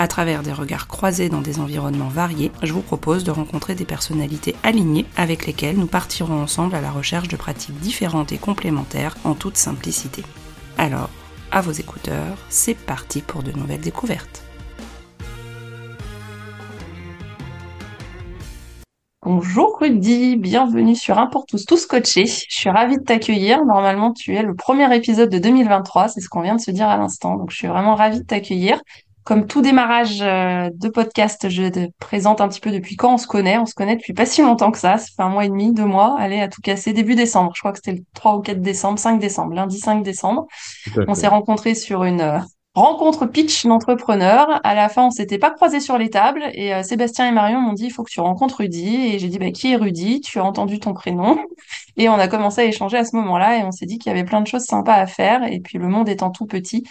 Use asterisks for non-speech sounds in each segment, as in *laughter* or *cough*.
À travers des regards croisés dans des environnements variés, je vous propose de rencontrer des personnalités alignées avec lesquelles nous partirons ensemble à la recherche de pratiques différentes et complémentaires en toute simplicité. Alors, à vos écouteurs, c'est parti pour de nouvelles découvertes. Bonjour Rudy, bienvenue sur Un pour tous, tous coachés. Je suis ravie de t'accueillir. Normalement, tu es le premier épisode de 2023, c'est ce qu'on vient de se dire à l'instant. Donc, je suis vraiment ravie de t'accueillir. Comme tout démarrage euh, de podcast, je te présente un petit peu depuis quand on se connaît. On se connaît depuis pas si longtemps que ça. Ça fait un mois et demi, deux mois. Allez, à tout casser, début décembre. Je crois que c'était le 3 ou 4 décembre, 5 décembre, lundi 5 décembre. On s'est rencontrés sur une euh, rencontre pitch d'entrepreneurs. À la fin, on s'était pas croisés sur les tables et euh, Sébastien et Marion m'ont dit il faut que tu rencontres Rudy et j'ai dit bah qui est Rudy? Tu as entendu ton prénom? Et on a commencé à échanger à ce moment-là et on s'est dit qu'il y avait plein de choses sympas à faire et puis le monde étant tout petit,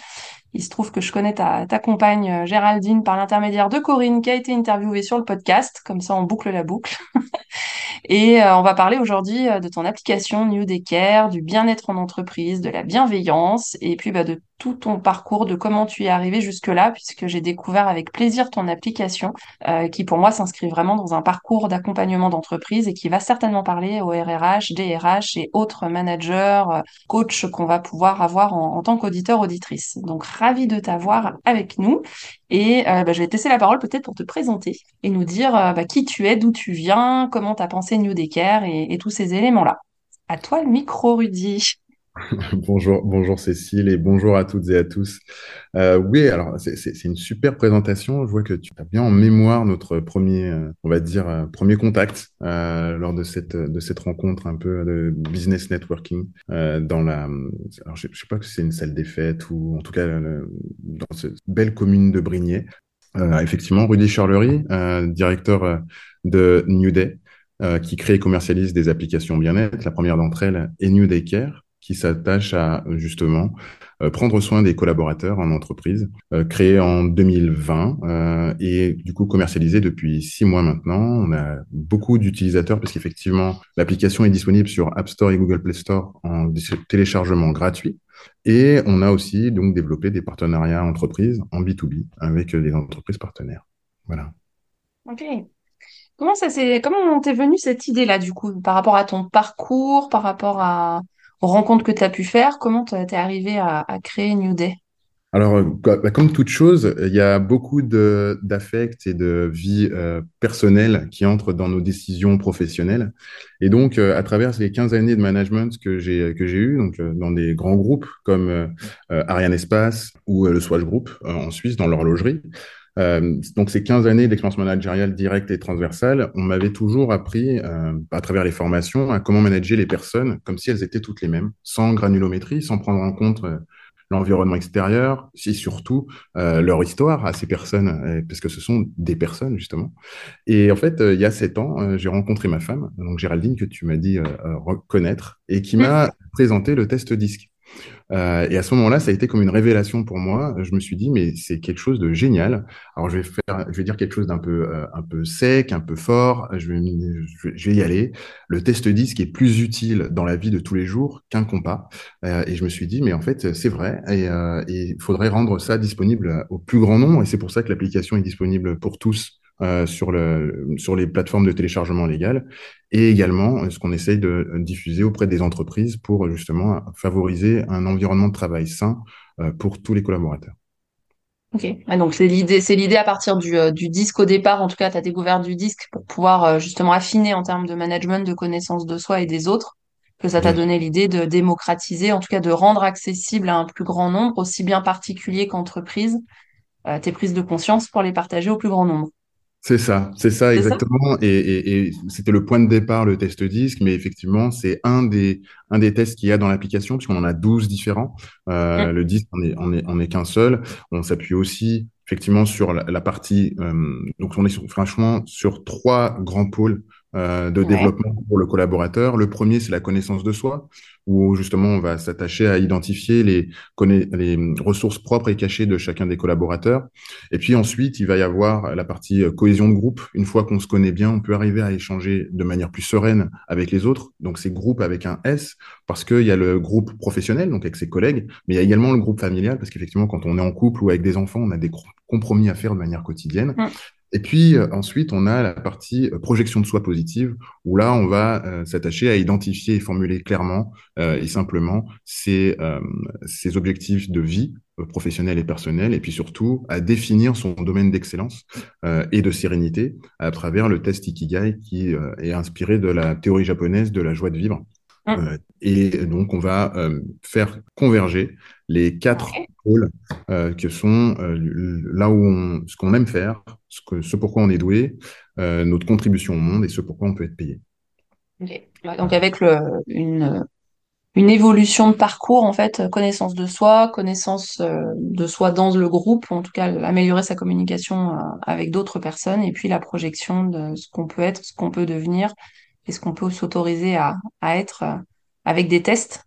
il se trouve que je connais ta, ta compagne euh, Géraldine par l'intermédiaire de Corinne qui a été interviewée sur le podcast. Comme ça, on boucle la boucle. *laughs* Et euh, on va parler aujourd'hui euh, de ton application New Care, du bien-être en entreprise, de la bienveillance et puis bah, de tout ton parcours, de comment tu es arrivé jusque-là, puisque j'ai découvert avec plaisir ton application, euh, qui pour moi s'inscrit vraiment dans un parcours d'accompagnement d'entreprise et qui va certainement parler aux RRH, DRH et autres managers, coachs qu'on va pouvoir avoir en, en tant qu'auditeur, auditrice. Donc ravi de t'avoir avec nous. Et euh, bah, je vais te laisser la parole peut-être pour te présenter et nous dire euh, bah, qui tu es, d'où tu viens, comment tu as pensé New Decker et, et tous ces éléments-là. À toi le micro, Rudy. *laughs* Bonjour, bonjour Cécile et bonjour à toutes et à tous. Euh, oui, alors c'est une super présentation. Je vois que tu as bien en mémoire notre premier, euh, on va dire, euh, premier contact lors de cette, de cette rencontre un peu de business networking dans la, alors je, je sais pas que c'est une salle des fêtes ou en tout cas dans cette belle commune de Brignais. effectivement, Rudy Charlery, directeur de New Day. qui crée et commercialise des applications bien-être. La première d'entre elles est New Day Care, qui s'attache à justement euh, prendre soin des collaborateurs en entreprise, euh, créé en 2020 euh, et du coup commercialisé depuis six mois maintenant. On a beaucoup d'utilisateurs parce qu'effectivement l'application est disponible sur App Store et Google Play Store en téléchargement gratuit. Et on a aussi donc développé des partenariats entreprises en B2B avec des entreprises partenaires. Voilà. Ok. Comment ça comment t'es venue cette idée-là, du coup, par rapport à ton parcours, par rapport à, rencontres que tu as pu faire, comment tu es arrivé à, créer New Day? Alors, euh, bah, comme toute chose, il y a beaucoup d'affects et de vie euh, personnelle qui entrent dans nos décisions professionnelles. Et donc, euh, à travers les 15 années de management que j'ai que j'ai eu, donc dans des grands groupes comme Ariane Espace ou le Swatch Group en Suisse, dans l'horlogerie, euh, donc ces 15 années d'expérience managériale directe et transversale, on m'avait toujours appris euh, à travers les formations à comment manager les personnes comme si elles étaient toutes les mêmes, sans granulométrie, sans prendre en compte euh, l'environnement extérieur, si surtout leur histoire à ces personnes, parce que ce sont des personnes justement. Et en fait, il y a sept ans, j'ai rencontré ma femme, donc Géraldine que tu m'as dit reconnaître, et qui m'a *laughs* présenté le test disque. Euh, et à ce moment-là, ça a été comme une révélation pour moi. Je me suis dit, mais c'est quelque chose de génial. Alors, je vais faire, je vais dire quelque chose d'un peu, euh, un peu sec, un peu fort. Je vais, je vais y aller. Le test disque est plus utile dans la vie de tous les jours qu'un compas. Euh, et je me suis dit, mais en fait, c'est vrai. Et il faudrait rendre ça disponible au plus grand nombre. Et c'est pour ça que l'application est disponible pour tous euh, sur, le, sur les plateformes de téléchargement légal et également euh, ce qu'on essaye de diffuser auprès des entreprises pour justement favoriser un environnement de travail sain euh, pour tous les collaborateurs. Ok, donc c'est l'idée, c'est l'idée à partir du, du, disque au départ. En tout cas, tu as découvert du disque pour pouvoir justement affiner en termes de management, de connaissance de soi et des autres. que ça t'a donné l'idée de démocratiser, en tout cas de rendre accessible à un plus grand nombre, aussi bien particuliers qu'entreprises, euh, tes prises de conscience pour les partager au plus grand nombre. C'est ça, c'est ça exactement. Et, et- et c'était le point de départ, le test disque, mais effectivement, c'est un des, un des tests qu'il y a dans l'application, puisqu'on en a 12 différents. Euh, le disque, on est, on est, on est qu'un seul. On s'appuie aussi, effectivement, sur la, la partie. euh, donc, on est sur- franchement sur trois grands pôles euh, de Ouais, développement pour le collaborateur. Le premier, c'est la connaissance de soi, où justement, on va s'attacher à identifier les, les ressources propres et cachées de chacun des collaborateurs. Et puis ensuite, il va y avoir la partie euh, cohésion de groupe. Une fois qu'on se connaît bien, on peut arriver à échanger de manière plus sereine avec les autres. Donc c'est groupe avec un S, parce qu'il y a le groupe professionnel, donc avec ses collègues, mais il y a également le groupe familial, parce qu'effectivement, quand on est en couple ou avec des enfants, on a des compromis à faire de manière quotidienne. Mm. Et puis euh, ensuite, on a la partie euh, projection de soi positive, où là, on va euh, s'attacher à identifier et formuler clairement et simplement ses, ses objectifs de vie professionnelle et personnelle, et puis surtout à définir son domaine d'excellence et de sérénité à travers le test Ikigai qui est inspiré de la théorie japonaise de la joie de vivre. Euh, et donc, on va euh, faire converger les quatre pôles euh, que sont là où on, ce qu'on aime faire, ce, que, ce pourquoi on est doué, notre contribution au monde et ce pourquoi on peut être payé. Donc avec le, une, une évolution de parcours, en fait, connaissance de soi, connaissance de soi dans le groupe, ou en tout cas améliorer sa communication avec d'autres personnes, et puis la projection de ce qu'on peut être, ce qu'on peut devenir, et ce qu'on peut s'autoriser à, à être euh, avec des tests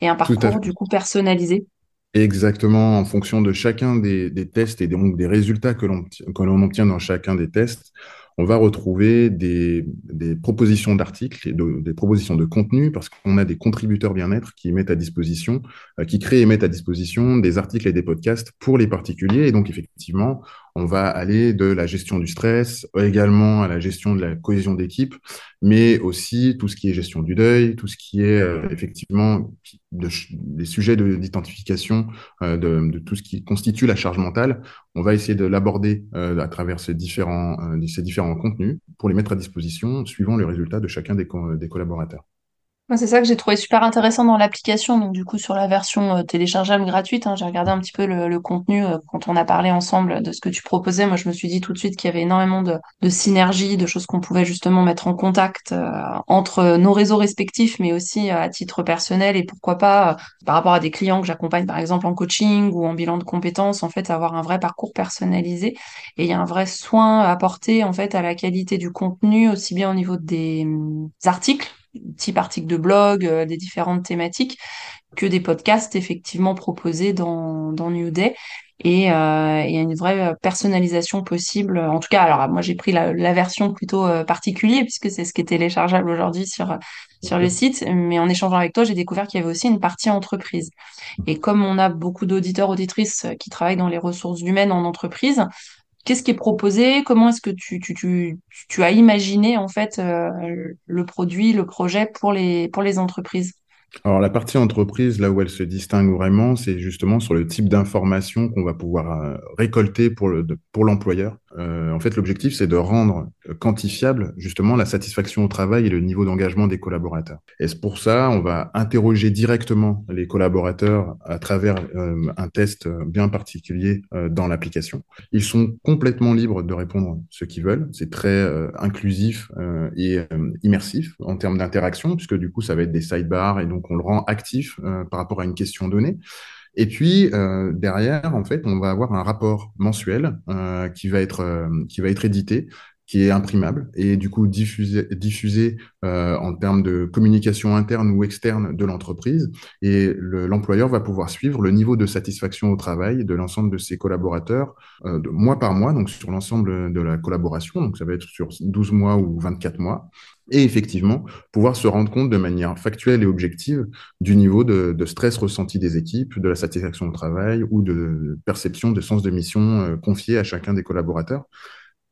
et un parcours du coup personnalisé? Exactement, en fonction de chacun des, des tests et donc des résultats que l'on que l'on obtient dans chacun des tests, on va retrouver des, des propositions d'articles et de- des propositions de contenu parce qu'on a des contributeurs bien-être qui mettent à disposition, euh, qui créent et mettent à disposition des articles et des podcasts pour les particuliers. Et donc, effectivement, on va aller de la gestion du stress, également à la gestion de la cohésion d'équipe, mais aussi tout ce qui est gestion du deuil, tout ce qui est euh, effectivement de, des sujets de- d'identification euh, de, de tout ce qui constitue la charge mentale. On va essayer de l'aborder euh, à travers ces différents, ces différents contenus pour les mettre à disposition suivant le résultat de chacun des collaborateurs. C'est ça que j'ai trouvé super intéressant dans l'application. Donc, du coup, sur la version euh, téléchargeable gratuite, hein, j'ai regardé un petit peu le, contenu euh, quand on a parlé ensemble de ce que tu proposais. Moi, je me suis dit tout de suite qu'il y avait énormément de, synergies, de choses qu'on pouvait justement mettre en contact euh, entre nos réseaux respectifs, mais aussi à titre personnel et pourquoi pas par rapport à des clients que j'accompagne, par exemple, en coaching ou en bilan de compétences, en fait, avoir un vrai parcours personnalisé. Et il y a un vrai soin à apporter, en fait, à la qualité du contenu, aussi bien au niveau des hum, articles type articles de blog, euh, des différentes thématiques, que des podcasts effectivement proposés dans, dans New Day. Et euh, il y a une vraie euh, personnalisation possible. En tout cas, alors moi j'ai pris la, la version plutôt euh, particulier puisque c'est ce qui est téléchargeable aujourd'hui sur sur le site. Mais en échangeant avec toi, j'ai découvert qu'il y avait aussi une partie entreprise. Et comme on a beaucoup d'auditeurs auditrices qui travaillent dans les ressources humaines en entreprise, Qu'est-ce qui est proposé? Comment est-ce que tu, tu, as imaginé en fait euh, le produit, le projet pour les, entreprises? Alors, la partie entreprise, là où elle se distingue vraiment, c'est justement sur le type d'information qu'on va pouvoir euh, récolter pour le, l'employeur. Euh, en fait, l'objectif, c'est de rendre euh, quantifiable justement la satisfaction au travail et le niveau d'engagement des collaborateurs. Et c'est pour ça, on va interroger directement les collaborateurs à travers euh, un test euh, bien particulier euh, dans l'application. Ils sont complètement libres de répondre ce qu'ils veulent. C'est très euh, inclusif euh, et euh, immersif en termes d'interaction, puisque du coup, ça va être des sidebars et donc on le rend actif euh, par rapport à une question donnée. Et puis euh, derrière, en fait, on va avoir un rapport mensuel euh, qui va être euh, qui va être édité, qui est imprimable et du coup diffusé diffusé euh, en termes de communication interne ou externe de l'entreprise. Et le- l'employeur va pouvoir suivre le niveau de satisfaction au travail de l'ensemble de ses collaborateurs euh, de mois par mois, donc sur l'ensemble de la collaboration. Donc ça va être sur 12 mois ou 24 mois. Et effectivement, pouvoir se rendre compte de manière factuelle et objective du niveau de, stress ressenti des équipes, de la satisfaction au travail ou de perception de sens de mission euh, confiée à chacun des collaborateurs.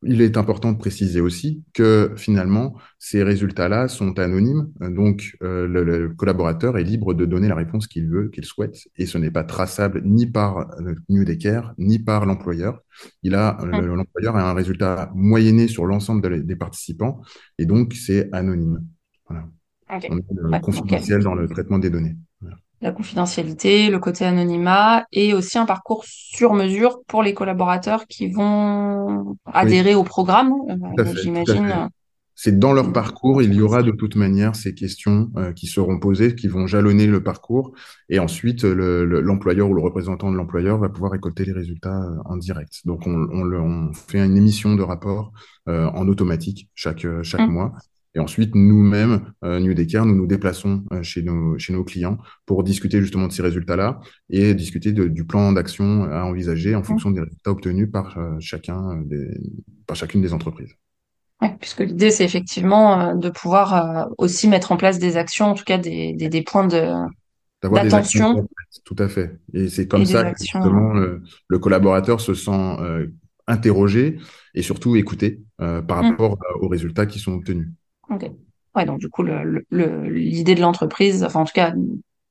Il est important de préciser aussi que finalement, ces résultats-là sont anonymes, donc euh, le, le collaborateur est libre de donner la réponse qu'il veut, qu'il souhaite, et ce n'est pas traçable ni par euh, New Decker, ni par l'employeur. Il a le- l'employeur a un résultat moyenné sur l'ensemble de des participants, et donc c'est anonyme. Voilà. On est euh, confidentiel dans le traitement des données. La confidentialité, le côté anonymat et aussi un parcours sur mesure pour les collaborateurs qui vont Oui, adhérer au programme, euh, j'imagine. C'est dans leur parcours, il y aura de toute manière ces questions euh, qui seront posées, qui vont jalonner le parcours, et ensuite le- le- l'employeur ou le représentant de l'employeur va pouvoir récolter les résultats euh, en direct. Donc on, on le- on fait une émission de rapport euh, en automatique chaque, chaque hum, mois. Et ensuite, nous-mêmes, euh, New Decker, nous nous déplaçons euh, chez nos, chez nos clients pour discuter justement de ces résultats-là et discuter de- du plan d'action à envisager en hum. fonction des résultats obtenus par euh, chacun des, par chacune des entreprises. Ouais, puisque l'idée, c'est effectivement euh, de pouvoir euh, aussi mettre en place des actions, en tout cas des, des, des points de D'avoir des actions tout à fait. Et c'est comme et ça que justement le, le collaborateur se sent euh, interrogé et surtout écouté euh, par euh, hum, rapport euh, aux résultats qui sont obtenus. Ok. Ouais, donc du coup, le, le, le- l'idée de l'entreprise, enfin en tout cas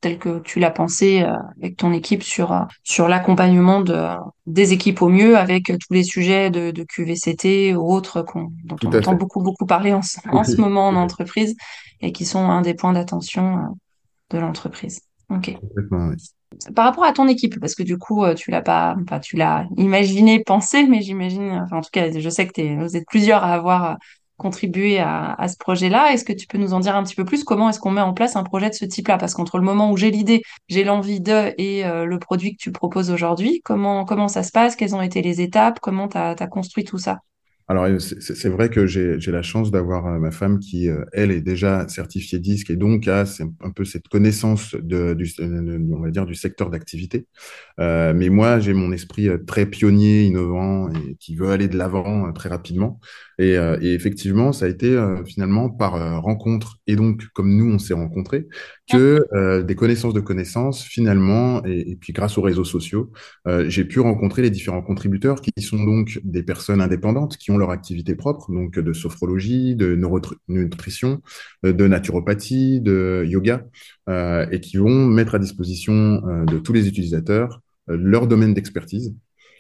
telle que tu l'as pensé euh, avec ton équipe sur euh, sur l'accompagnement de des équipes au mieux avec tous les sujets de, de QVCT ou autres qu'on, dont on entend fait. beaucoup beaucoup parler en, ce- *laughs* moment en entreprise et qui sont un des points d'attention euh, de l'entreprise. Ok. oui. Par rapport à ton équipe, parce que du coup, euh, tu l'as pas, enfin, tu l'as imaginé, pensé, mais j'imagine, enfin, en tout cas, je sais que vous êtes plusieurs à avoir contribué à, ce projet-là. Est-ce que tu peux nous en dire un petit peu plus? Comment est-ce qu'on met en place un projet de ce type-là? Parce qu'entre le moment où j'ai l'idée, j'ai l'envie de et euh, le produit que tu proposes aujourd'hui, comment, ça se passe? Quelles ont été les étapes? Comment t'as, t'as construit tout ça? Alors, euh, c'est vrai que j'ai la chance d'avoir euh, ma femme qui, elle, est déjà certifiée disque et donc a un peu cette connaissance du, on va dire, du secteur d'activité. Mais moi, j'ai mon esprit très pionnier, innovant et qui veut aller de l'avant très rapidement. Et, euh, et effectivement, ça a été euh, finalement par euh, rencontre et donc comme nous, on s'est rencontrés, Hum, que euh, des connaissances de connaissances finalement, et, et puis grâce aux réseaux sociaux, euh, j'ai pu rencontrer les différents contributeurs qui sont donc des personnes indépendantes qui ont leur activité propre, donc de sophrologie, de nutrition, euh, de naturopathie, de yoga, euh, et qui vont mettre à disposition euh, de tous les utilisateurs euh, leur domaine d'expertise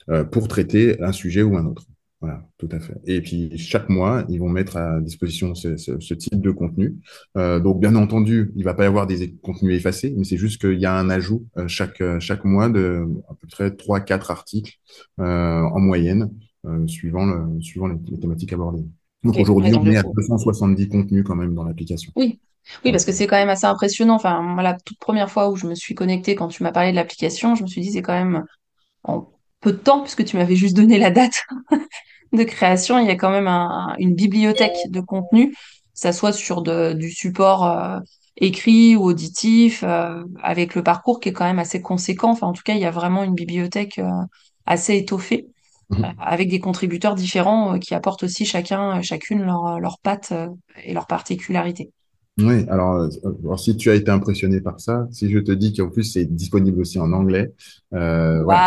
euh, pour traiter un sujet ou un autre. Voilà, tout à fait. Et puis chaque mois, ils vont mettre à disposition ce, ce- ce type de contenu. Euh, donc bien entendu, il va pas y avoir des contenus effacés, mais c'est juste qu'il y a un ajout euh, chaque euh, chaque mois de à peu près trois quatre articles euh, en moyenne, euh, suivant le suivant les, les thématiques abordées. Donc aujourd'hui, on est à coup, 270 contenus quand même dans l'application. oui. Oui, parce que c'est quand même assez impressionnant. Enfin, moi, la toute première fois où je me suis connectée, quand tu m'as parlé de l'application, je me suis dit, c'est quand même en peu de temps, puisque tu m'avais juste donné la date *laughs* de création, il y a quand même un- une bibliothèque de contenu, que ça soit sur de- du support euh, écrit ou auditif, euh, avec le parcours qui est quand même assez conséquent. Enfin, en tout cas, il y a vraiment une bibliothèque euh, assez étoffée, euh, avec des contributeurs différents qui apportent aussi chacun, chacune leur, leur patte et leur particularité. Oui, alors, alors si tu as été impressionné par ça, si je te dis qu'en plus c'est disponible aussi en anglais, euh, voilà!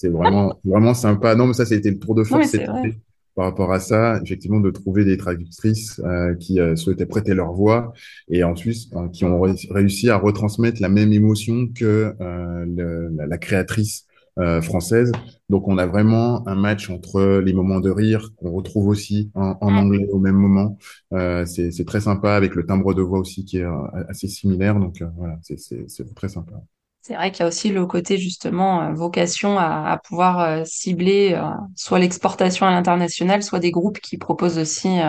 C'est vraiment *laughs* vraiment sympa. Non, mais ça, c'était le tour de force vrai. par rapport à ça, effectivement, de trouver des traductrices euh, qui euh, souhaitaient prêter leur voix et ensuite euh, qui ont ré- réussi à retransmettre la même émotion que euh, le- la, la créatrice française. Donc, on a vraiment un match entre les moments de rire qu'on retrouve aussi en, en anglais au même moment. C'est très sympa avec le timbre de voix aussi qui est assez similaire. Donc, voilà, c'est très sympa. C'est vrai qu'il y a aussi le côté justement euh, vocation à, pouvoir euh, cibler euh, soit l'exportation à l'international, soit des groupes qui proposent aussi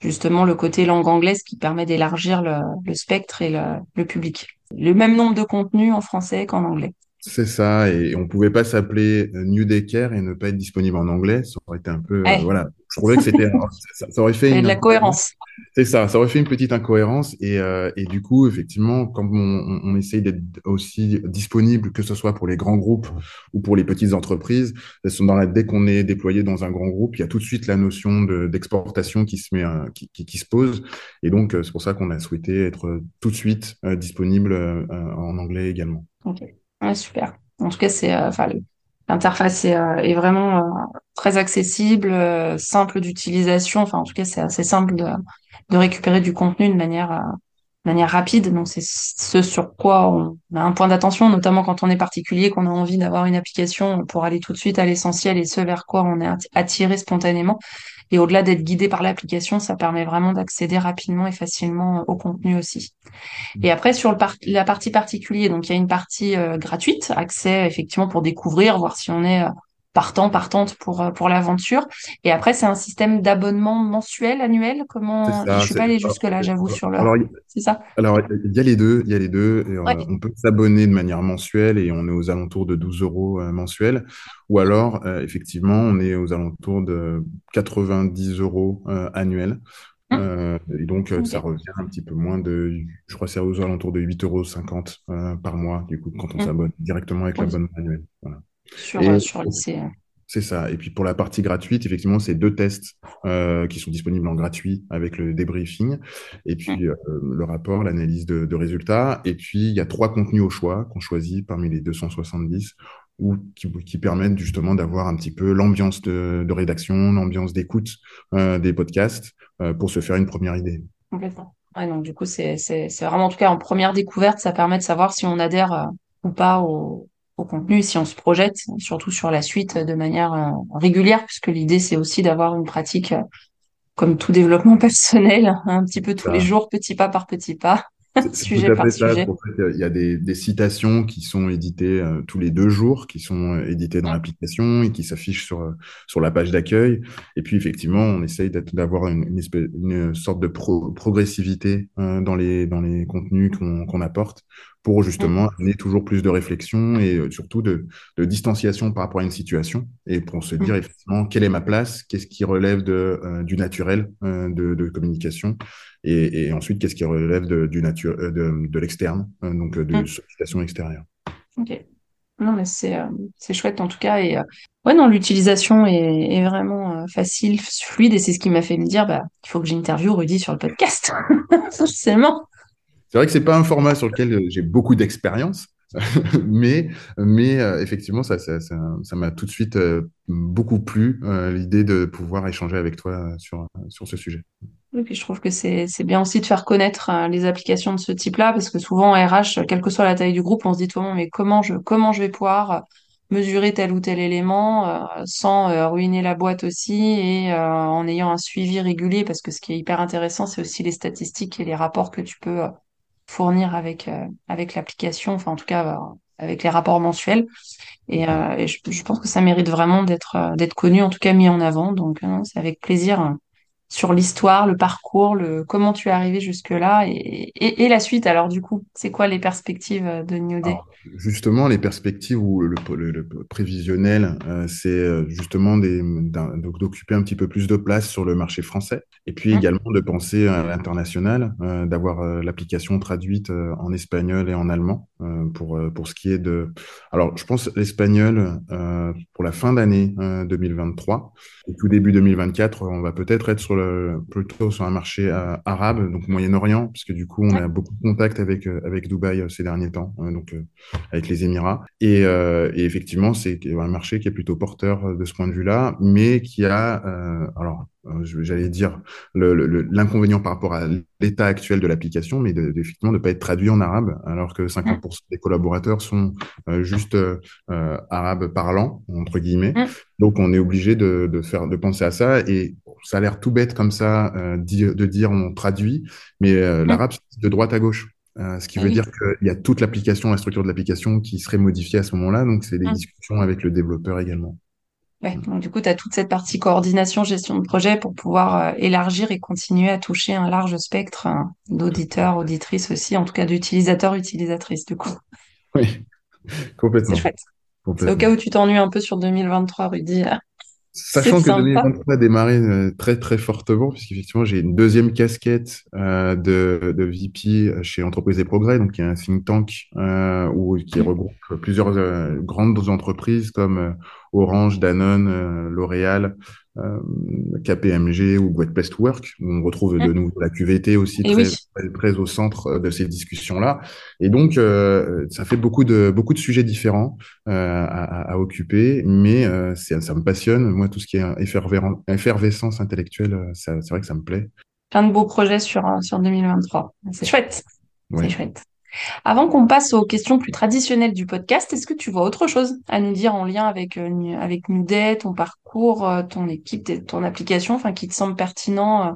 justement le côté langue anglaise qui permet d'élargir le, spectre et le public. Le même nombre de contenus en français qu'en anglais. C'est ça, et on pouvait pas s'appeler euh, New Decker et ne pas être disponible en anglais. Ça aurait été un peu, euh, Eh, voilà. Je trouvais que c'était, *laughs* ça, ça aurait fait a de une la cohérence. C'est ça, ça aurait fait une petite incohérence. Et, euh, et du coup, effectivement, quand on, on, essaye d'être aussi disponible, que ce soit pour les grands groupes ou pour les petites entreprises, elles sont dans la, dès qu'on est déployé dans un grand groupe, il y a tout de suite la notion de, d'exportation qui se met, euh, qui, qui, qui se pose. Et donc, c'est pour ça qu'on a souhaité être tout de suite euh, disponible euh, en anglais également. Ok, Ouais, super. En tout cas, c'est, euh, enfin, l'interface est, euh, est vraiment euh, très accessible, simple d'utilisation. Enfin, en tout cas, c'est assez simple de, de récupérer du contenu de manière euh, manière rapide. Donc, c'est ce sur quoi on a un point d'attention, notamment quand on est particulier, qu'on a envie d'avoir une application pour aller tout de suite à l'essentiel et ce vers quoi on est attiré spontanément. Et au-delà d'être guidé par l'application, ça permet vraiment d'accéder rapidement et facilement au contenu aussi. Et après, sur le la partie particulier, donc il y a une partie euh, gratuite, accès effectivement pour découvrir, voir si on est euh, partant, partante pour, euh, pour l'aventure. Et après, c'est un système d'abonnement mensuel, annuel. Comment ça, Je suis pas allée jusque là, j'avoue, sur le. C'est ça. Alors, il y a les deux. Il y a les deux. Et, On peut s'abonner de manière mensuelle et on est aux alentours de 12 euros mensuels. Ou alors, effectivement, on est aux alentours de 90 euros annuels. Euh, et donc, euh, ça revient un petit peu moins de, je crois, c'est aux alentours de 8,50 euros euh, par mois, du coup, quand on mmh. s'abonne directement avec l'abonnement annuel. Voilà. Sur, et, sur lycée. C'est ça. Et puis pour la partie gratuite, effectivement, c'est deux tests euh, qui sont disponibles en gratuit avec le débriefing, et puis euh, le rapport, l'analyse de, de, résultats. Et puis il y a trois contenus au choix qu'on choisit parmi les 270 ou qui, qui permettent justement d'avoir un petit peu l'ambiance de, de, rédaction, l'ambiance d'écoute euh, des podcasts euh, pour se faire une première idée. Complètement. Ouais, donc du coup, c'est vraiment en tout cas en première découverte, ça permet de savoir si on adhère euh, ou pas au, au, contenu, si on se projette, surtout sur la suite de manière euh, régulière, puisque l'idée c'est aussi d'avoir une pratique comme tout développement *laughs* personnel, un petit peu tous les jours, petit pas par petit pas, *laughs* sujet par sujet. il y a des, des, citations qui sont éditées euh, tous les deux jours, qui sont euh, éditées dans l'application et qui s'affichent sur, euh, sur la page d'accueil. Et puis, effectivement, on essaye d'avoir une, une, espèce, une, sorte de progressivité dans, les, dans les contenus qu'on apporte pour justement amener toujours plus de réflexion et surtout de, de, distanciation par rapport à une situation et pour se dire effectivement quelle est ma place, qu'est-ce qui relève de, du naturel de, de communication et, ensuite qu'est-ce qui relève de, du nature, euh, de, l'externe, donc euh, de sollicitation extérieure. Ok. Non, mais c'est euh, c'est chouette en tout cas. Et ouais, non, l'utilisation est, est, vraiment facile, fluide, et c'est ce qui m'a fait me dire bah, il faut que j'interviewe Rudy sur le podcast. *laughs* Forcément. C'est vrai que c'est pas un format sur lequel j'ai beaucoup d'expérience, *laughs* mais mais effectivement, ça ça, m'a tout de suite beaucoup plu l'idée de pouvoir échanger avec toi sur sur ce sujet. Je trouve que c'est bien aussi de faire connaître euh, les applications de ce type-là parce que souvent en RH, quelle que soit la taille du groupe, on se dit mais comment je comment je vais pouvoir euh, mesurer tel ou tel élément euh, sans ruiner la boîte aussi et en ayant un suivi régulier? Parce que ce qui est hyper intéressant c'est aussi les statistiques et les rapports que tu peux fournir avec avec l'application enfin en tout cas avec les rapports mensuels. Et, je, je, pense que ça mérite vraiment d'être d'être connu en tout cas mis en avant. Donc c'est avec plaisir hein sur l'histoire, le parcours, le comment tu es arrivé jusque-là et, et, et, la suite. Alors du coup, c'est quoi les perspectives de New Day? Justement, les perspectives ou le, le, prévisionnel, euh, c'est euh, justement d'occuper un petit peu plus de place sur le marché français et puis mmh. également de penser à l'international, euh, d'avoir euh, l'application traduite en espagnol et en allemand pour pour ce qui est de. Alors, je pense l'espagnol pour la fin d'année 2023 et tout début 2024, on va peut-être être sur le, plutôt sur un marché euh, arabe, donc Moyen-Orient, puisque du coup, on a beaucoup de contacts avec, euh, avec Dubaï euh, ces derniers temps, donc avec les Émirats. Et, et effectivement, c'est un marché qui est plutôt porteur de ce point de vue-là, mais qui a, alors, j'allais dire l'inconvénient par rapport à l'état actuel de l'application, mais de, effectivement de ne pas être traduit en arabe, alors que 50% mmh. des collaborateurs sont juste euh, arabes parlants entre guillemets. Donc on est obligé de, de, faire, de penser à ça. Et ça a l'air tout bête comme ça euh, de dire on traduit, mais euh, mmh. l'arabe c'est de droite à gauche. Euh, ce qui ah veut dire qu'il y a toute l'application, la structure de l'application qui serait modifiée à ce moment-là. Donc c'est des discussions avec le développeur également. Ouais, donc du coup, tu as toute cette partie coordination, gestion de projet pour pouvoir élargir et continuer à toucher un large spectre hein, d'auditeurs, auditrices aussi, en tout cas d'utilisateurs, utilisatrices du coup. Oui, *laughs* complètement. C'est chouette. C'est au cas où tu t'ennuies un peu sur 2023, Rudy. Sachant que 2023 a démarré euh, très très fortement, puisqu'effectivement j'ai une deuxième casquette euh, de, de VP chez Entreprises et Progrès, donc qui est un think tank euh, où, qui regroupe plusieurs euh, grandes entreprises comme Orange, Danone, euh, L'Oréal, euh, KPMG ou Great Place to Work. On retrouve de nouveau la QVT aussi très, très, au centre de ces discussions-là. Et donc, euh, ça fait beaucoup de, beaucoup de sujets différents à, à, occuper, mais ça, ça me passionne. Moi, tout ce qui est effervescence intellectuelle, c'est vrai que ça me plaît. Plein de beaux projets sur, sur 2023. C'est chouette. C'est chouette. Avant qu'on passe aux questions plus traditionnelles du podcast, est-ce que tu vois autre chose à nous dire en lien avec, euh, avec ton parcours, euh, ton équipe, ton application, enfin, qui te semble pertinent euh,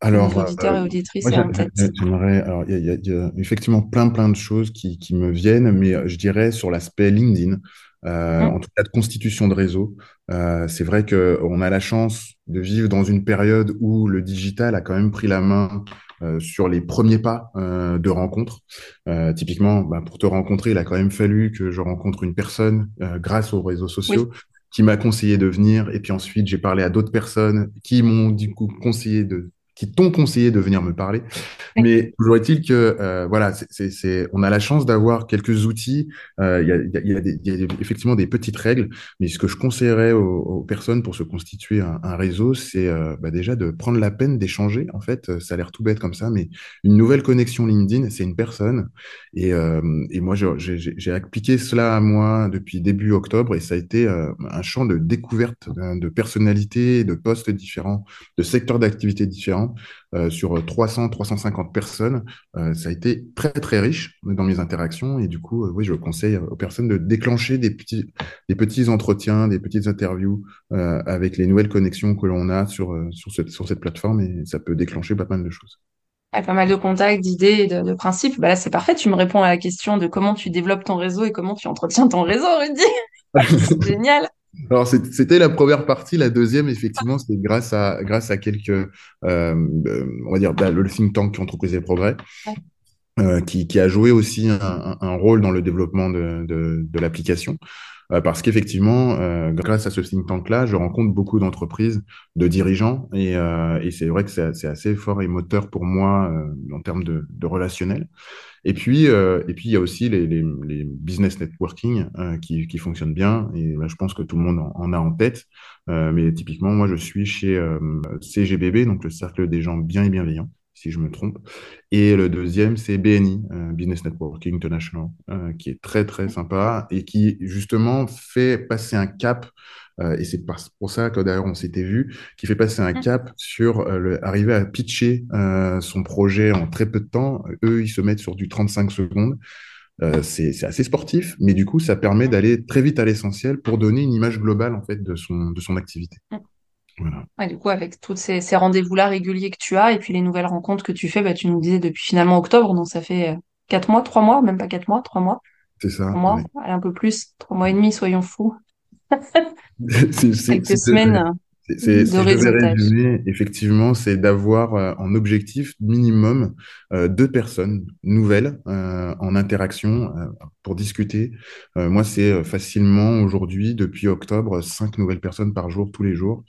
Alors, auditeurs et euh, auditrices moi, et j'a- en tête? j'a- j'aimerais. Alors, il y a, y y effectivement plein, plein de choses qui, qui me viennent, mais je dirais sur l'aspect LinkedIn, euh, Mm. en tout cas de constitution de réseau. Euh, c'est vrai qu'on a la chance de vivre dans une période où le digital a quand même pris la main euh, sur les premiers pas euh, de rencontre. Euh, typiquement, bah, pour te rencontrer, il a quand même fallu que je rencontre une personne euh, grâce aux réseaux Oui. sociaux qui m'a conseillé de venir, et puis ensuite j'ai parlé à d'autres personnes qui m'ont du coup conseillé de qui t'ont conseillé de venir me parler. Mais toujours est-il que euh, voilà, c'est, c'est, on a la chance d'avoir quelques outils. Euh, Il y a, il y a, y a y effectivement des petites règles, mais ce que je conseillerais aux, aux personnes pour se constituer un, un réseau, c'est euh, bah, déjà de prendre la peine d'échanger. En fait, euh, ça a l'air tout bête comme ça, mais une nouvelle connexion LinkedIn, c'est une personne. Et, euh, et moi, j'ai j'ai- j'ai appliqué cela à moi depuis début octobre, et ça a été euh, un champ de découverte de personnalités, de postes différents, de secteurs d'activité différents euh, sur 300, 350 personnes. Euh, ça a été très, très riche dans mes interactions. Et du coup, euh, oui, je conseille aux personnes de déclencher des petits, des petits entretiens, des petites interviews avec les nouvelles connexions que l'on a sur, sur, cette, sur cette plateforme. Et ça peut déclencher pas mal de choses. Avec pas mal de contacts, d'idées, et de, de principes. Bah là, c'est parfait. Tu me réponds à la question de comment tu développes ton réseau et comment tu entretiens ton réseau, Rudy. *laughs* C'est génial. Alors, c'était la première partie. La deuxième, effectivement, c'est grâce à, grâce à quelques, euh, euh, on va dire, bah, le think tank Entreprise et Progrès, euh, qui, qui a joué aussi un, rôle dans le développement de, de, de l'application. Euh, parce qu'effectivement, grâce à ce think tank-là, je rencontre beaucoup d'entreprises, de dirigeants, et, et c'est vrai que c'est c'est assez fort et moteur pour moi en termes de, de relationnel. Et puis, euh, et puis il y a aussi les, les, les business networking euh, qui, qui fonctionnent bien. Et là, je pense que tout le monde en, en a en tête. Euh, mais typiquement, moi, je suis chez euh, CGBB, donc le Cercle des gens bien et bienveillants, si je me trompe. Et le deuxième, c'est BNI, euh, Business Networking International, euh, qui est très, très sympa et qui, justement, fait passer un cap. Euh, et c'est pour ça que d'ailleurs on s'était vu, qui fait passer un Mm. cap sur euh, le, arriver à pitcher euh, son projet en très peu de temps. Eux, ils se mettent sur du 35 secondes. Euh, c'est assez sportif, mais du coup, ça permet d'aller très vite à l'essentiel pour donner une image globale en fait de son, de son activité. Mm. Voilà, Ouais, du coup, avec tous ces, ces rendez-vous-là réguliers que tu as et puis les nouvelles rencontres que tu fais, bah, tu nous disais depuis finalement octobre, donc ça fait quatre mois, trois mois, même pas quatre mois, trois mois, c'est trois ça. mois, ouais. allez, un peu plus, trois mois et demi, soyons fous. C'est- c'est- Quelques semaines c'est- de résumer, effectivement, c'est d'avoir euh, en objectif minimum euh, deux personnes nouvelles euh, en interaction euh, pour discuter. Euh, moi, c'est euh, facilement aujourd'hui, depuis octobre, cinq nouvelles personnes par jour, tous les jours,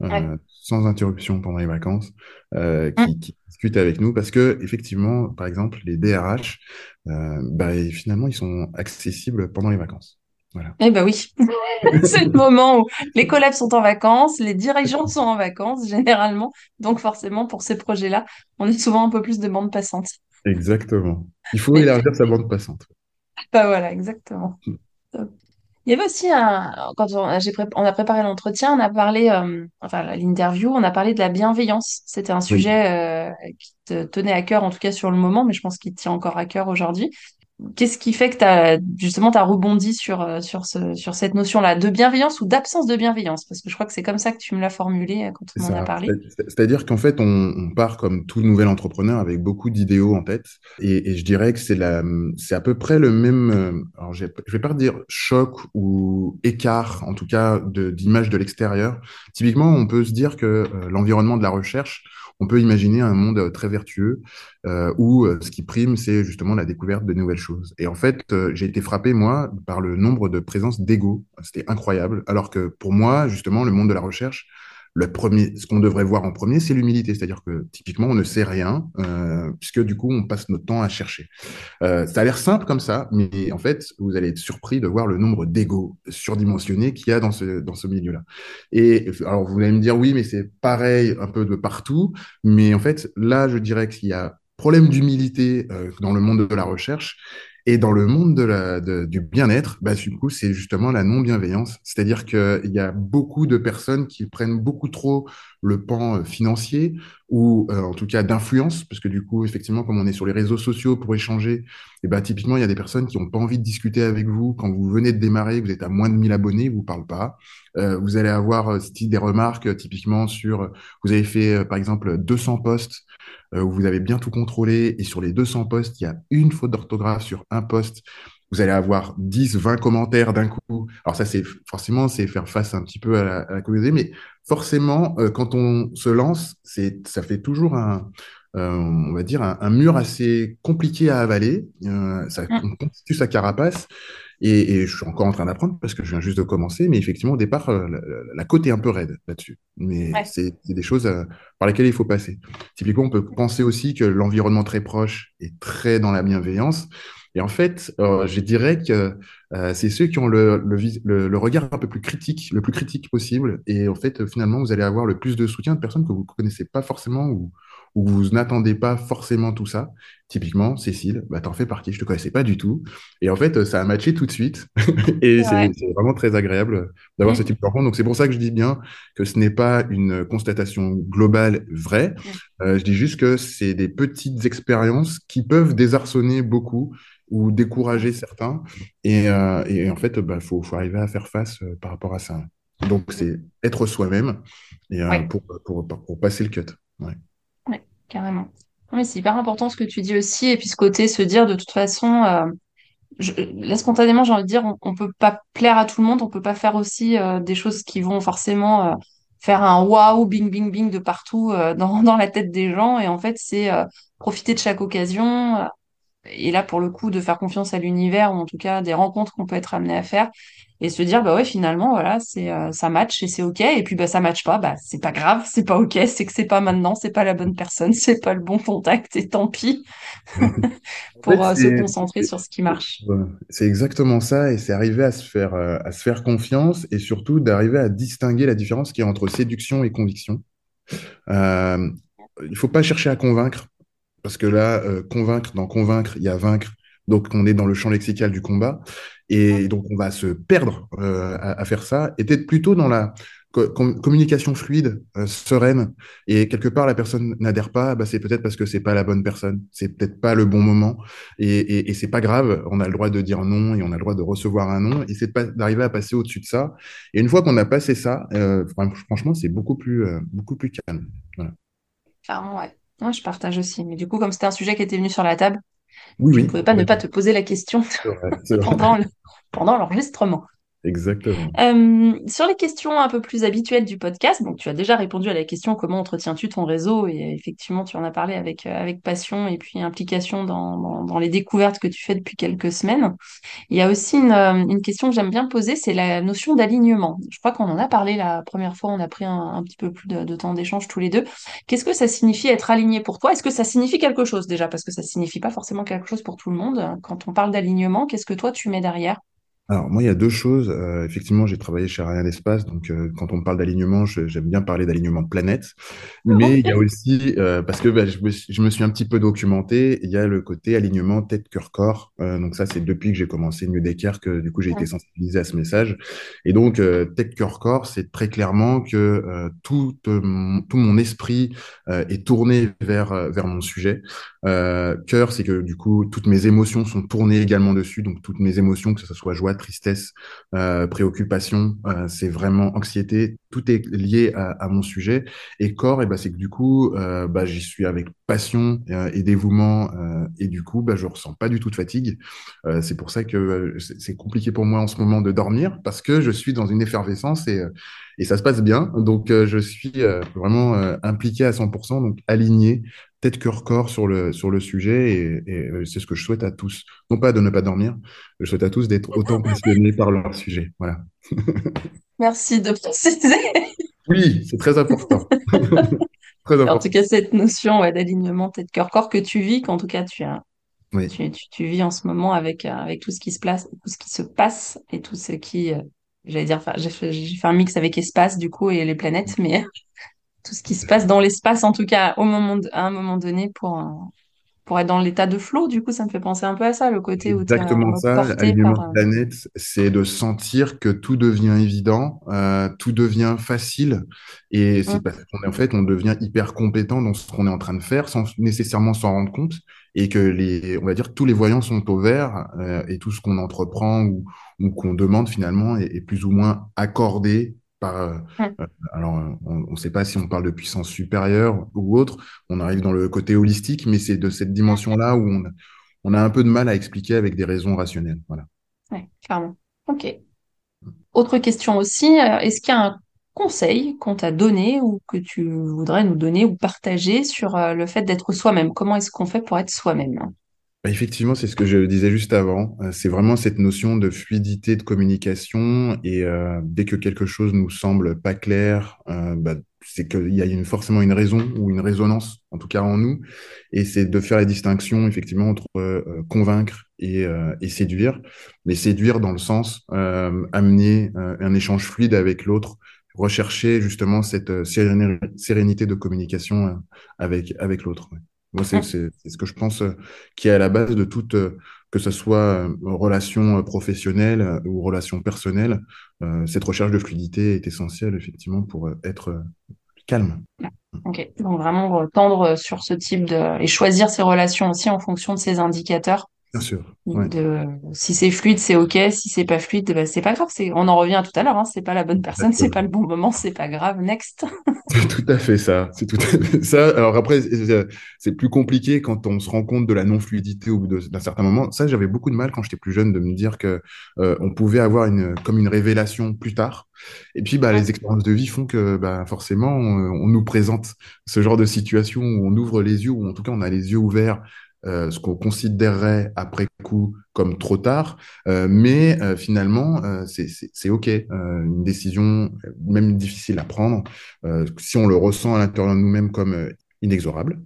Ouais. sans interruption pendant les vacances, euh, Mm. qui, qui discutent avec nous parce que effectivement, par exemple, les DRH, euh, bah, finalement, ils sont accessibles pendant les vacances. Voilà. Eh ben oui, *laughs* c'est le moment où les collègues sont en vacances, les dirigeants sont en vacances généralement, donc forcément pour ces projets-là, on est souvent un peu plus de bande passante. Exactement. Il faut élargir sa bande passante. bah voilà, exactement. Il y avait aussi un, quand on, j'ai pré- on a préparé l'entretien, on a parlé, euh, enfin l'interview, on a parlé de la bienveillance. C'était un Oui, sujet euh, qui te tenait à cœur, en tout cas sur le moment, mais je pense qu'il te tient encore à cœur aujourd'hui. Qu'est-ce qui fait que t'as, justement, t'as rebondi sur, euh, sur ce, sur cette notion-là? De bienveillance ou d'absence de bienveillance? Parce que je crois que c'est comme ça que tu me l'as formulé euh, quand on en a parlé. C'est- C'est-à-dire qu'en fait, on, on part comme tout nouvel entrepreneur avec beaucoup d'idéaux en tête. Et, et je dirais que c'est la, c'est à peu près le même, euh, alors je vais pas dire choc ou écart, en tout cas, d'image de l'extérieur. Typiquement, on peut se dire que l'environnement de la recherche, on peut imaginer un monde euh, très vertueux euh, où euh, ce qui prime, c'est justement la découverte de nouvelles choses. Et en fait, j'ai été frappé, moi, par le nombre de présences d'ego. C'était incroyable. Alors que pour moi, justement, le monde de la recherche, le premier, ce qu'on devrait voir en premier, c'est l'humilité. C'est-à-dire que typiquement, on ne sait rien, euh, puisque du coup, on passe notre temps à chercher. Euh, ça a l'air simple comme ça, mais en fait, vous allez être surpris de voir le nombre d'égos surdimensionnés qu'il y a dans ce, dans ce milieu-là. Et alors, vous allez me dire, oui, mais c'est pareil un peu de partout. Mais en fait, là, je dirais qu'il y a problème d'humilité euh, dans le monde de la recherche. Et dans le monde de la, de- du bien-être, bah, du coup, c'est justement la non-bienveillance. C'est-à-dire qu'il y a beaucoup de personnes qui prennent beaucoup trop le pan euh, financier ou euh, en tout cas d'influence, parce que du coup, effectivement, comme on est sur les réseaux sociaux pour échanger, et ben, typiquement, il y a des personnes qui n'ont pas envie de discuter avec vous quand vous venez de démarrer, vous êtes à moins de 1000 abonnés, vous ne parlent pas. Euh, vous allez avoir euh, des remarques euh, typiquement sur, vous avez fait par exemple 200 posts où vous avez bien tout contrôlé et sur les 200 posts, il y a une faute d'orthographe sur un post vous allez avoir 10, 20 commentaires d'un coup. Alors ça, c'est forcément, c'est faire face un petit peu à la, à la communauté, mais forcément, euh, quand on se lance, c'est, ça fait toujours un, euh, on va dire, un, un, mur assez compliqué à avaler. Euh, ça mm. constitue sa carapace. Et, et, je suis encore en train d'apprendre parce que je viens juste de commencer, mais effectivement, au départ, euh, la, la côte est un peu raide là-dessus. Mais ouais. c'est des choses euh, par lesquelles il faut passer. Typiquement, on peut penser aussi que l'environnement très proche est très dans la bienveillance. Et en fait, euh, je dirais que euh, c'est ceux qui ont le, le, le, regard un peu plus critique, le plus critique possible. Et en fait, finalement, vous allez avoir le plus de soutien de personnes que vous ne connaissez pas forcément ou, ou vous n'attendez pas forcément tout ça. Typiquement, Cécile, bah, t'en fais partie, je te connaissais pas du tout. Et en fait, ça a matché tout de suite. *laughs* et ouais. c'est vraiment très agréable d'avoir mmh. ce type de rencontre. Donc, c'est pour ça que je dis bien que ce n'est pas une constatation globale vraie. Mmh. Euh, je dis juste que c'est des petites expériences qui peuvent désarçonner beaucoup ou décourager certains. Et, euh, et en fait, il bah, faut, faut, arriver à faire face euh, par rapport à ça. Donc, c'est être soi-même et euh, ouais. pour, pour, pour, passer le cut. Ouais carrément. Oui, c'est hyper important ce que tu dis aussi. Et puis, ce côté, se dire de toute façon, je, là, spontanément, j'ai envie de dire, on, on peut pas plaire à tout le monde. On peut pas faire aussi euh, des choses qui vont forcément euh, faire un waouh, bing, bing, bing de partout dans, *laughs* dans la tête des gens. Et en fait, c'est profiter de chaque occasion et là pour le coup de faire confiance à l'univers ou en tout cas des rencontres qu'on peut être amené à faire et se dire bah ouais finalement voilà c'est euh, ça match et c'est ok. Et puis bah ça match pas bah c'est pas grave c'est pas ok c'est que c'est pas maintenant c'est pas la bonne personne *laughs* c'est pas le bon contact et tant pis *laughs* pour en fait, euh, se concentrer sur ce qui marche. c'est exactement ça et c'est arriver à se faire euh, à se faire confiance et surtout d'arriver à distinguer la différence qu'il y a entre séduction et conviction. Il faut pas chercher à convaincre parce que là, euh, convaincre, dans convaincre, il y a vaincre. Donc, on est dans le champ lexical du combat. Et donc, on va se perdre euh, à, à, faire ça. Et peut-être plutôt dans la co communication fluide, euh, sereine. Et quelque part, la personne n'adhère pas, bah, c'est peut-être parce que c'est pas la bonne personne. C'est peut-être pas le bon moment. Et, et, et c'est pas grave. On a le droit de dire non et on a le droit de recevoir un non. Et c'est d'arriver à passer au-dessus de ça. Et une fois qu'on a passé ça, euh, franchement, c'est beaucoup plus, beaucoup plus calme. Voilà. Ouais. Ouais, je partage aussi. Mais du coup, comme c'était un sujet qui était venu sur la table, oui, je oui, ne pouvais pas oui. ne pas te poser la question vrai, *laughs* pendant, le, pendant l'enregistrement. Exactement. Euh, sur les questions un peu plus habituelles du podcast, donc tu as déjà répondu à la question comment entretiens-tu ton réseau? Et effectivement tu en as parlé avec euh, avec passion et puis implication dans, dans, dans, les découvertes que tu fais depuis quelques semaines. Il y a aussi une, euh, une question que j'aime bien poser, c'est la notion d'alignement. Je crois qu'on en a parlé la première fois, on a pris un, un petit peu plus de, de temps d'échange tous les deux. Qu'est-ce que ça signifie être aligné pour toi? Est-ce que ça signifie quelque chose déjà? Parce que ça signifie pas forcément quelque chose pour tout le monde. Quand on parle d'alignement, qu'est-ce que toi tu mets derrière? Alors, moi, il y a deux choses. Euh, effectivement, j'ai travaillé chez Ariane Espace, donc euh, quand on parle d'alignement, j'aime bien parler d'alignement planète. Mais il y a aussi, euh, parce que bah, je, me, je, me, suis un petit peu documenté, il y a le côté alignement tête, cœur, corps. Euh, donc ça, c'est depuis que j'ai commencé New Decker que du coup, j'ai été sensibilisé à ce message. Et donc, euh, tête, cœur, corps, c'est très clairement que tout, tout mon esprit est tourné vers, vers mon sujet. cœur, c'est que du coup, toutes mes émotions sont tournées également dessus. Donc, toutes mes émotions, que ce soit joie, tristesse, euh, préoccupation, euh, c'est vraiment anxiété. Tout est lié à, mon sujet. Et corps, et eh ben, c'est que du coup, euh, bah, j'y suis avec passion et dévouement. Et du coup, bah, je ressens pas du tout de fatigue. c'est pour ça que c'est compliqué pour moi en ce moment de dormir parce que je suis dans une effervescence et, et ça se passe bien. Donc, je suis vraiment impliqué à 100%, donc aligné tête, cœur, corps sur le, sur le sujet et, et c'est ce que je souhaite à tous. Non pas de ne pas dormir, je souhaite à tous d'être autant passionnés par leur sujet. Voilà. *laughs* Merci de préciser. Oui, c'est très important. *laughs* très important. En tout cas, cette notion ouais, d'alignement tête, cœur, corps que tu vis, qu'en tout cas tu as. Oui. Tu, tu, tu, vis en ce moment avec, avec tout ce qui se place, tout ce qui se passe et tout ce qui, j'allais dire, j'ai fait, fait un mix avec espace du coup et les planètes, mais tout ce qui se passe dans l'espace, en tout cas au moment de, à un moment donné, pour, pour être dans l'état de flow. Du coup, ça me fait penser un peu à ça, le côté où tu es en Exactement ça, alignement par. de euh, planète, c'est de sentir que tout devient évident, euh, tout devient facile, et c'est hum, parce qu'en en fait, on devient hyper compétent dans ce qu'on est en train de faire sans nécessairement s'en rendre compte, et que les, on va dire, tous les voyants sont au vert, euh, et tout ce qu'on entreprend ou, ou qu'on demande finalement est, est plus ou moins accordé par, euh, euh, alors, on ne sait pas si on parle de puissance supérieure ou autre, on arrive dans le côté holistique, mais c'est de cette dimension-là où on on a un peu de mal à expliquer avec des raisons rationnelles. Voilà. ouais, clairement. Ok. Autre question aussi, euh, est-ce qu'il y a un conseil qu'on t'a donné ou que tu voudrais nous donner ou partager sur le fait d'être soi-même? Comment est-ce qu'on fait pour être soi-même? Bah, Effectivement, c'est ce que je disais juste avant. Euh, C'est vraiment cette notion de fluidité de communication et euh, dès que quelque chose nous semble pas clair, euh, bah, c'est qu'il y a une, forcément une raison ou une résonance, en tout cas en nous, et c'est de faire la distinction effectivement entre euh, convaincre et, euh, et séduire, mais séduire dans le sens euh, amener euh, un échange fluide avec l'autre, rechercher justement cette euh, séréni- sérénité de communication euh, avec avec l'autre. Moi, c'est ce que je pense euh, qui est à la base de toute, euh, que ce soit euh, relation professionnelle ou relation personnelle, cette recherche de fluidité est essentielle effectivement pour être calme. Ok. Donc vraiment tendre sur ce type de... et choisir ses relations aussi en fonction de ces indicateurs. Bien sûr. Ouais. De... Si c'est fluide, c'est ok. Si c'est pas fluide, bah, c'est pas grave. C'est... On en revient à tout à l'heure. Hein. C'est pas la bonne personne, c'est pas le bon moment, c'est pas grave. Next. *laughs* C'est tout à fait ça. C'est tout à fait ça. Alors après, c'est plus compliqué quand on se rend compte de la non-fluidité au bout d'un certain moment. Ça, j'avais beaucoup de mal quand j'étais plus jeune de me dire que euh, on pouvait avoir une comme une révélation plus tard. Et puis, bah, Ouais. les expériences de vie font que bah, forcément, on, on nous présente ce genre de situation où on ouvre les yeux, ou en tout cas, on a les yeux ouverts. Euh, ce qu'on considérerait après coup comme trop tard, euh, mais euh, finalement, c'est OK. Une décision, même difficile à prendre, si on le ressent à l'intérieur de nous-mêmes comme inexorable,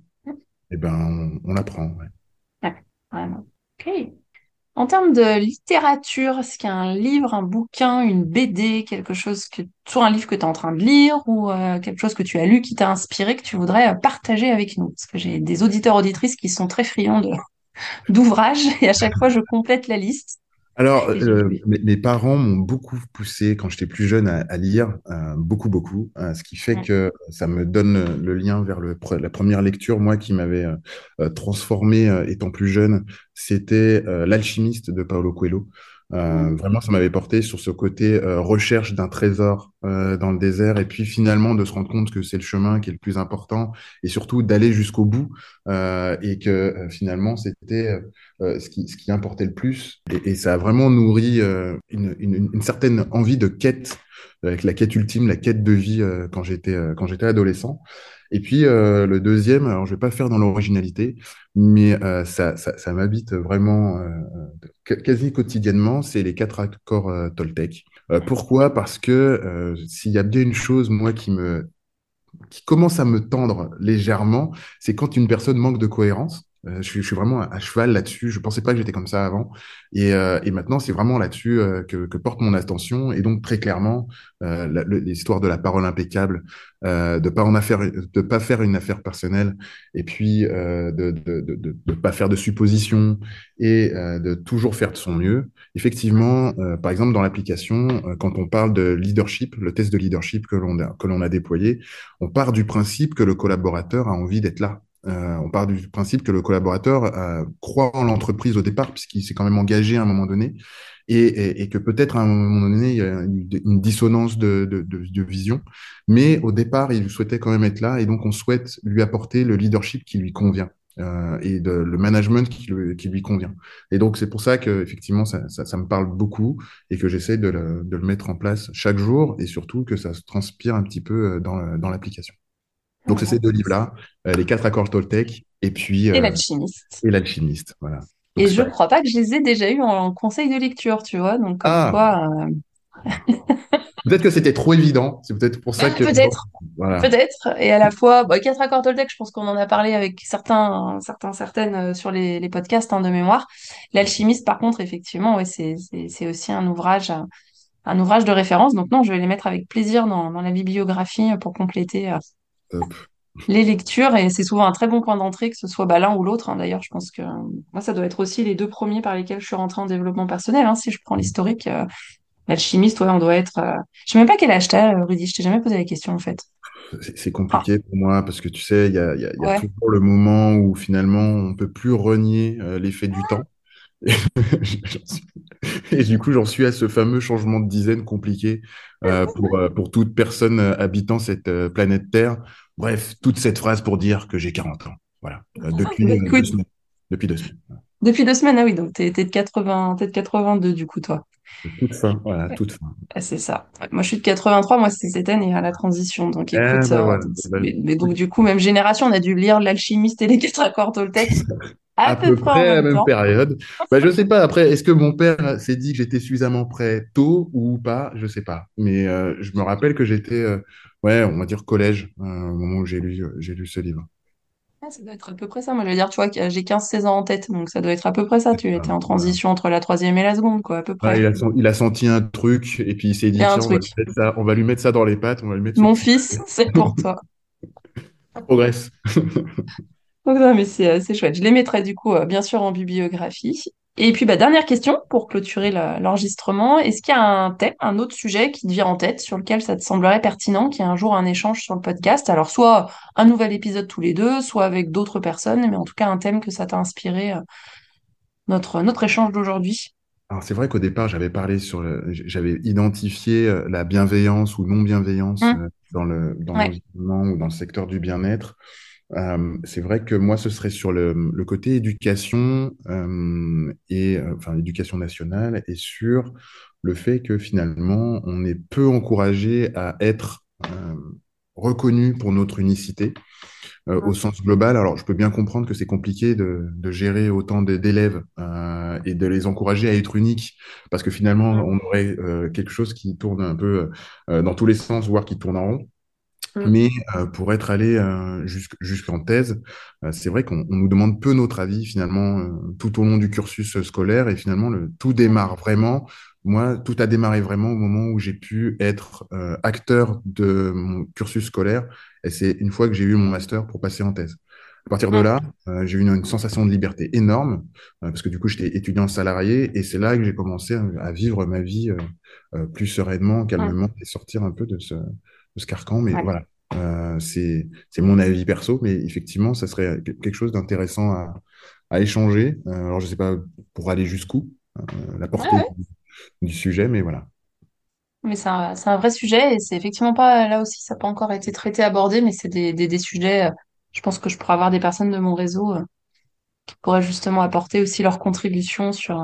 eh ben, on, on l'apprend. ouais. Ouais. Vraiment. Ok. En termes de littérature, est-ce qu'il y a un livre, un bouquin, une BD, quelque chose que, soit un livre que tu es en train de lire ou euh, quelque chose que tu as lu qui t'a inspiré, que tu voudrais euh, partager avec nous? Parce que j'ai des auditeurs auditrices qui sont très friands *laughs* d'ouvrages et à chaque fois je complète la liste. Alors, euh, mes, mes parents m'ont beaucoup poussé quand j'étais plus jeune à, à lire, euh, beaucoup, beaucoup, euh, ce qui fait que ça me donne le lien vers le, la première lecture, moi, qui m'avait transformé euh, étant plus jeune, c'était euh, L'Alchimiste de Paulo Coelho. Euh, mm, vraiment, ça m'avait porté sur ce côté euh, recherche d'un trésor euh, dans le désert, et puis finalement de se rendre compte que c'est le chemin qui est le plus important, et surtout d'aller jusqu'au bout, euh, et que euh, finalement c'était ce qui, ce qui importait le plus. Et, et ça a vraiment nourri euh, une, une, une certaine envie de quête, avec la quête ultime, la quête de vie euh, quand j'étais euh, quand j'étais adolescent. Et puis euh, le deuxième, alors je vais pas faire dans l'originalité, mais euh, ça, ça, ça m'habite vraiment euh, euh, quasi quotidiennement, c'est les quatre accords euh, Toltec. Euh, pourquoi? Parce que s'il y a bien une chose, moi, qui me qui commence à me tendre légèrement, c'est quand une personne manque de cohérence. Euh, je, suis, vraiment à, cheval là-dessus. Je pensais pas que j'étais comme ça avant. Et, euh, et maintenant, c'est vraiment là-dessus euh, que, que porte mon attention. Et donc, très clairement, euh, l'histoire de la parole impeccable, de pas en affaire, de pas faire une affaire personnelle, et puis de, de, de, de, de pas faire de suppositions et de toujours faire de son mieux. Effectivement, par exemple, dans l'application, quand on parle de leadership, le test de leadership que l'on a, que l'on a déployé, on part du principe que le collaborateur a envie d'être là. Euh, on part du principe que le collaborateur euh, croit en l'entreprise au départ, puisqu'il s'est quand même engagé à un moment donné, et, que peut-être à un moment donné, il y a une, dissonance de, vision, mais au départ, il souhaitait quand même être là, et donc on souhaite lui apporter le leadership qui lui convient. Euh, et le management qui, le, lui convient. Et donc c'est pour ça que effectivement ça, me parle beaucoup et que j'essaie de le, mettre en place chaque jour et surtout que ça se transpire un petit peu dans l'application. Donc, c'est ces Voilà. deux livres-là, euh, Les quatre accords Toltec et puis Et euh, l'alchimiste. Et l'alchimiste. Voilà. Et Donc, je pas... crois pas que je les ai déjà eus en, conseil de lecture, tu vois. Donc comme Ah, quoi, euh, *laughs* peut-être que c'était trop évident. C'est peut-être pour ça que. peut-être. Voilà. Peut-être, et à la fois, bah, quatre accords Toltec, je pense qu'on en a parlé avec certains, certains, certaines euh, sur les, les podcasts hein, de mémoire. L'alchimiste, par contre, effectivement, ouais, c'est, aussi un ouvrage, un ouvrage de référence. Donc non, je vais les mettre avec plaisir dans, dans la bibliographie pour compléter. euh. Les lectures et c'est souvent un très bon point d'entrée que ce soit bah, l'un ou l'autre. hein. D'ailleurs, je pense que moi, ça doit être aussi les deux premiers par lesquels je suis rentrée en développement personnel. hein. Si je prends l'historique, euh, l'alchimiste, ouais, on doit être. euh, Je sais même pas quel âge t'as, euh, Rudy. Je t'ai jamais posé la question en fait. C'est Ah, compliqué pour moi parce que tu sais, il y a, y a- il y a ouais. toujours le moment où finalement on peut plus renier euh, l'effet du temps. Et du coup, j'en suis à ce fameux changement de dizaine compliqué euh, pour, euh, pour toute personne euh, habitant cette euh, planète Terre. Bref, toute cette phrase pour dire que j'ai 40 ans. Voilà, Euh, Bah, depuis deux semaines. Depuis deux semaines. depuis deux semaines, ah oui, donc t'es t'es de 80, t'es de 82 du coup, toi. Toute fin, voilà, toute fin. Ah, c'est ça. Ouais, Moi, je suis de 83, moi, c'est cette année à la transition. Donc, Eh écoute, ben euh, voilà. Ben, mais, mais donc, du coup, même génération, on a dû lire L'Alchimiste et les quatre accords Toltec *laughs* à À peu peu près à la même période. Bah, je sais pas, après, est-ce que mon père *laughs* s'est dit que j'étais suffisamment prêt tôt ou pas? Je sais pas. Mais euh, je me rappelle que j'étais, euh, ouais, on va dire collège, euh, au moment où j'ai lu, j'ai lu ce livre. Ah, ça doit être à peu près ça. Moi, je veux dire, tu vois, que j'ai 15-16 ans en tête, donc ça doit être à peu près ça. Tu étais en transition entre la troisième et la seconde, quoi, à peu Ouais, près. il a, sen- il a senti un truc et puis il s'est dit, tiens, on va lui mettre ça, on va lui mettre ça dans les pattes, on va lui mettre Mon fils, c'est pour toi. *laughs* progresse. *laughs* Donc, non, mais c'est euh, c'est chouette. Je les mettrai du coup, euh, bien sûr, en bibliographie. Et puis, bah, dernière question pour clôturer l'enregistrement. Est-ce qu'il y a un thème, un autre sujet qui te vient en tête sur lequel ça te semblerait pertinent qu'il y ait un jour un échange sur le podcast? Alors, soit un nouvel épisode tous les deux, soit avec d'autres personnes, mais en tout cas, un thème que ça t'a inspiré, euh, notre, notre échange d'aujourd'hui. Alors c'est vrai qu'au départ, j'avais parlé sur le, j'avais identifié euh, la bienveillance ou non-bienveillance Hum, euh, dans le, dans ouais. l'environnement ou dans le secteur du bien-être. Euh, c'est vrai que moi, ce serait sur le, le côté éducation euh, et euh, enfin éducation nationale et sur le fait que finalement, on est peu encouragé à être euh, reconnu pour notre unicité euh, au sens global. Alors, je peux bien comprendre que c'est compliqué de, de gérer autant d'élèves euh, et de les encourager à être uniques, parce que finalement, on aurait euh, quelque chose qui tourne un peu euh, dans tous les sens, voire qui tourne en rond. Hum, Mais euh, pour être allé euh, jusqu'- jusqu'en thèse, euh, c'est vrai qu'on on nous demande peu notre avis finalement euh, tout au long du cursus scolaire. Et finalement le tout démarre vraiment. Moi, tout a démarré vraiment au moment où j'ai pu être euh, acteur de mon cursus scolaire. Et c'est une fois que j'ai eu mon master pour passer en thèse. À partir de hum, là, euh, j'ai eu une, une sensation de liberté énorme euh, parce que du coup, j'étais étudiant salarié. Et c'est là que j'ai commencé à, à vivre ma vie euh, euh, plus sereinement, calmement et sortir un peu de ce, de ce carcan. Mais Ouais. voilà, euh, c'est, c'est mon avis perso, mais effectivement, ça serait que- quelque chose d'intéressant à, à échanger. Euh, alors, je sais pas pour aller jusqu'où, euh, la portée ouais. du, du sujet, mais voilà. Mais c'est un, vrai sujet et c'est effectivement pas, là aussi, ça n'a pas encore été traité, abordé, mais c'est des, des, des sujets, je pense que je pourrais avoir des personnes de mon réseau qui pourraient justement apporter aussi leur contribution sur,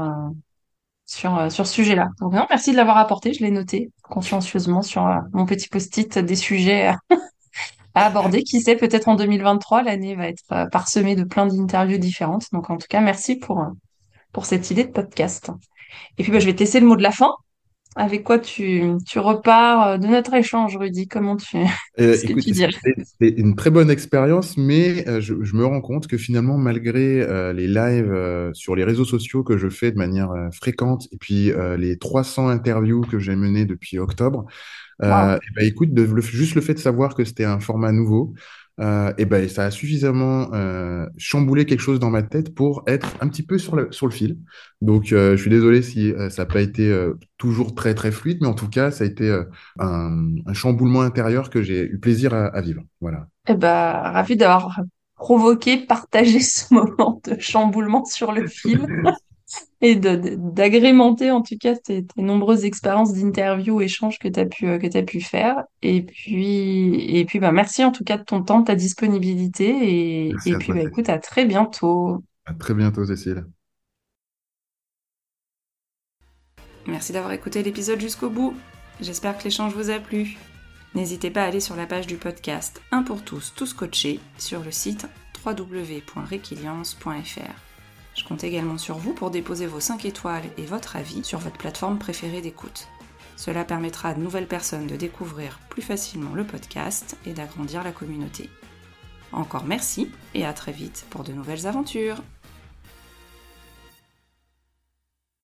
sur, euh, sur ce sujet-là. Donc non, merci de l'avoir apporté, je l'ai noté consciencieusement sur euh, mon petit post-it des sujets euh, *laughs* à aborder. Qui sait, peut-être en 2023, l'année va être parsemée de plein d'interviews différentes. Donc en tout cas, merci pour, pour cette idée de podcast. Et puis bah, je vais te laisser le mot de la fin. Avec quoi tu, tu repars euh, de notre échange, Rudy? Comment tu, Euh, écoute, tu c'était une très bonne expérience, mais euh, je, je me rends compte que finalement, malgré euh, les lives euh, sur les réseaux sociaux que je fais de manière fréquente, et puis les 300 interviews que j'ai menées depuis octobre, Waouh. Euh, et ben, écoute, de, le- juste le fait de savoir que c'était un format nouveau, euh, et ben, ça a suffisamment euh, chamboulé quelque chose dans ma tête pour être un petit peu sur le, sur le fil. Donc, euh, je suis désolé si ça n'a pas été toujours très, très fluide, mais en tout cas, ça a été un, un chamboulement intérieur que j'ai eu plaisir à, à vivre. Voilà. Eh ben, ravi d'avoir provoqué, partagé ce *laughs* moment de chamboulement sur le fil *laughs* et d'agrémenter en tout cas tes, tes nombreuses expériences d'interview, échanges que tu as pu, euh, que tu pu faire. Et puis, et puis bah, merci en tout cas de ton temps, de ta disponibilité. Et, et puis, bah, écoute, à très bientôt. À très bientôt, Cécile. Merci d'avoir écouté l'épisode jusqu'au bout. J'espère que l'échange vous a plu. N'hésitez pas à aller sur la page du podcast Un pour tous, tous coachés sur le site www.requiliance.fr. Je compte également sur vous pour déposer vos 5 étoiles et votre avis sur votre plateforme préférée d'écoute. Cela permettra à de nouvelles personnes de découvrir plus facilement le podcast et d'agrandir la communauté. Encore merci et à très vite pour de nouvelles aventures.